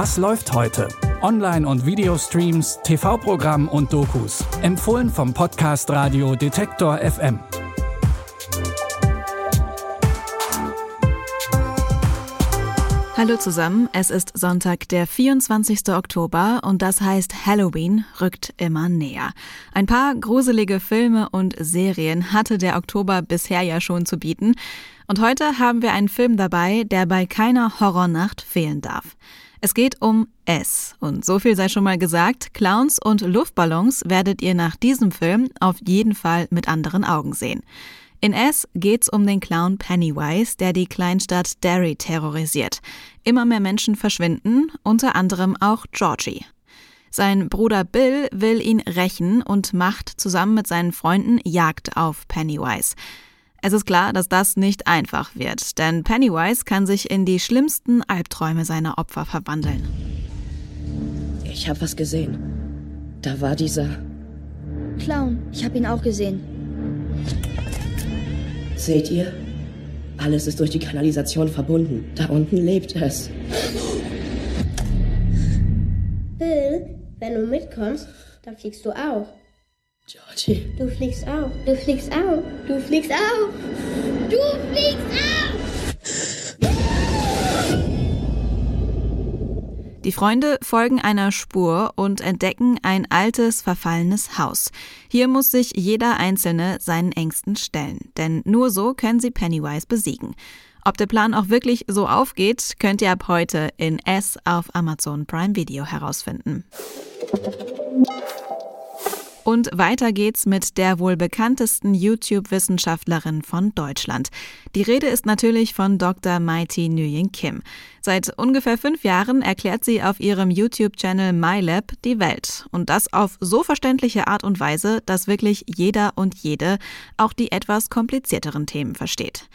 Was läuft heute? Online- und Videostreams, TV-Programm und Dokus. Empfohlen vom Podcast Radio Detektor FM. Hallo zusammen, es ist Sonntag, der 24. Oktober und das heißt Halloween rückt immer näher. Ein paar gruselige Filme und Serien hatte der Oktober bisher ja schon zu bieten und heute haben wir einen Film dabei, der bei keiner Horrornacht fehlen darf. Es geht um S und so viel sei schon mal gesagt, Clowns und Luftballons werdet ihr nach diesem Film auf jeden Fall mit anderen Augen sehen. In S geht's um den Clown Pennywise, der die Kleinstadt Derry terrorisiert. Immer mehr Menschen verschwinden, unter anderem auch Georgie. Sein Bruder Bill will ihn rächen und macht zusammen mit seinen Freunden Jagd auf Pennywise. Es ist klar, dass das nicht einfach wird, denn Pennywise kann sich in die schlimmsten Albträume seiner Opfer verwandeln. Ich habe was gesehen. Da war dieser Clown. Ich habe ihn auch gesehen. Seht ihr? Alles ist durch die Kanalisation verbunden. Da unten lebt es. Bill, wenn du mitkommst, dann fliegst du auch. Georgie. Du fliegst auch. Du fliegst auch. Du fliegst auch. Du fliegst auch. Die Freunde folgen einer Spur und entdecken ein altes, verfallenes Haus. Hier muss sich jeder Einzelne seinen Ängsten stellen, denn nur so können sie Pennywise besiegen. Ob der Plan auch wirklich so aufgeht, könnt ihr ab heute in S auf Amazon Prime Video herausfinden. Und weiter geht's mit der wohl bekanntesten YouTube-Wissenschaftlerin von Deutschland. Die Rede ist natürlich von Dr. Mighty Nguyen Kim. Seit ungefähr fünf Jahren erklärt sie auf ihrem YouTube-Channel MyLab die Welt. Und das auf so verständliche Art und Weise, dass wirklich jeder und jede auch die etwas komplizierteren Themen versteht.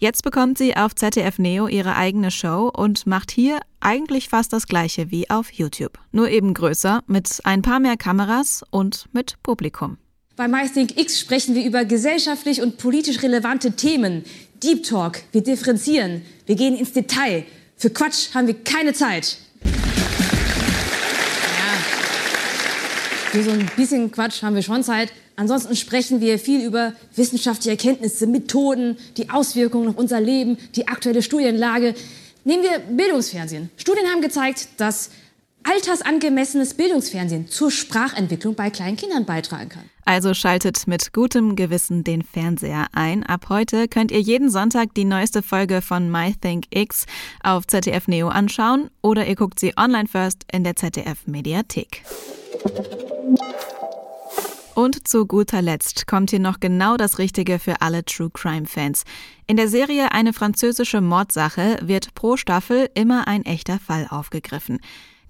Jetzt bekommt sie auf ZDF Neo ihre eigene Show und macht hier eigentlich fast das gleiche wie auf YouTube. Nur eben größer, mit ein paar mehr Kameras und mit Publikum. Bei MyThink X sprechen wir über gesellschaftlich und politisch relevante Themen. Deep Talk, wir differenzieren, wir gehen ins Detail. Für Quatsch haben wir keine Zeit. Für so ein bisschen Quatsch haben wir schon Zeit. Ansonsten sprechen wir viel über wissenschaftliche Erkenntnisse, Methoden, die Auswirkungen auf unser Leben, die aktuelle Studienlage. Nehmen wir Bildungsfernsehen. Studien haben gezeigt, dass altersangemessenes Bildungsfernsehen zur Sprachentwicklung bei kleinen Kindern beitragen kann. Also schaltet mit gutem Gewissen den Fernseher ein. Ab heute könnt ihr jeden Sonntag die neueste Folge von MyThink X auf ZDF Neo anschauen oder ihr guckt sie online first in der ZDF Mediathek. Und zu guter Letzt kommt hier noch genau das Richtige für alle True Crime Fans. In der Serie Eine französische Mordsache wird pro Staffel immer ein echter Fall aufgegriffen.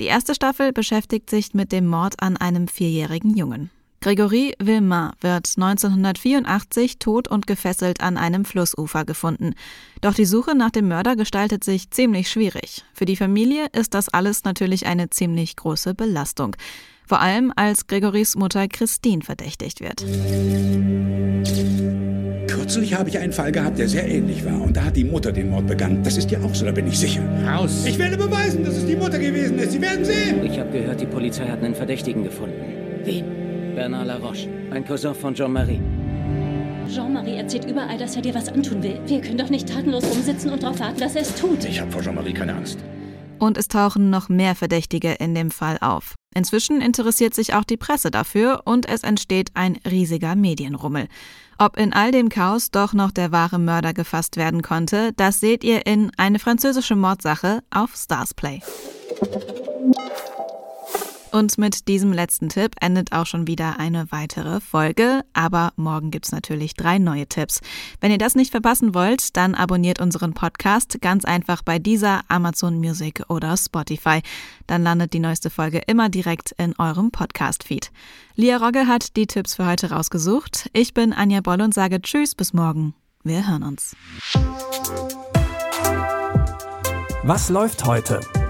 Die erste Staffel beschäftigt sich mit dem Mord an einem vierjährigen Jungen. Gregory Villemain wird 1984 tot und gefesselt an einem Flussufer gefunden. Doch die Suche nach dem Mörder gestaltet sich ziemlich schwierig. Für die Familie ist das alles natürlich eine ziemlich große Belastung. Vor allem als Gregorys Mutter Christine verdächtigt wird. Kürzlich habe ich einen Fall gehabt, der sehr ähnlich war. Und da hat die Mutter den Mord begangen. Das ist dir auch so, da bin ich sicher. Raus! Ich werde beweisen, dass es die Mutter gewesen ist. Sie werden sehen. Ich habe gehört, die Polizei hat einen Verdächtigen gefunden. Wen? Bernard Laroche, ein Cousin von Jean-Marie. Jean-Marie erzählt überall, dass er dir was antun will. Wir können doch nicht tatenlos rumsitzen und darauf warten, dass er es tut. Ich habe vor Jean-Marie keine Angst. Und es tauchen noch mehr Verdächtige in dem Fall auf. Inzwischen interessiert sich auch die Presse dafür und es entsteht ein riesiger Medienrummel. Ob in all dem Chaos doch noch der wahre Mörder gefasst werden konnte, das seht ihr in Eine französische Mordsache auf Starsplay. Und mit diesem letzten Tipp endet auch schon wieder eine weitere Folge. Aber morgen gibt's natürlich drei neue Tipps. Wenn ihr das nicht verpassen wollt, dann abonniert unseren Podcast ganz einfach bei dieser Amazon Music oder Spotify. Dann landet die neueste Folge immer direkt in eurem Podcast-Feed. Lia Rogge hat die Tipps für heute rausgesucht. Ich bin Anja Boll und sage Tschüss bis morgen. Wir hören uns. Was läuft heute?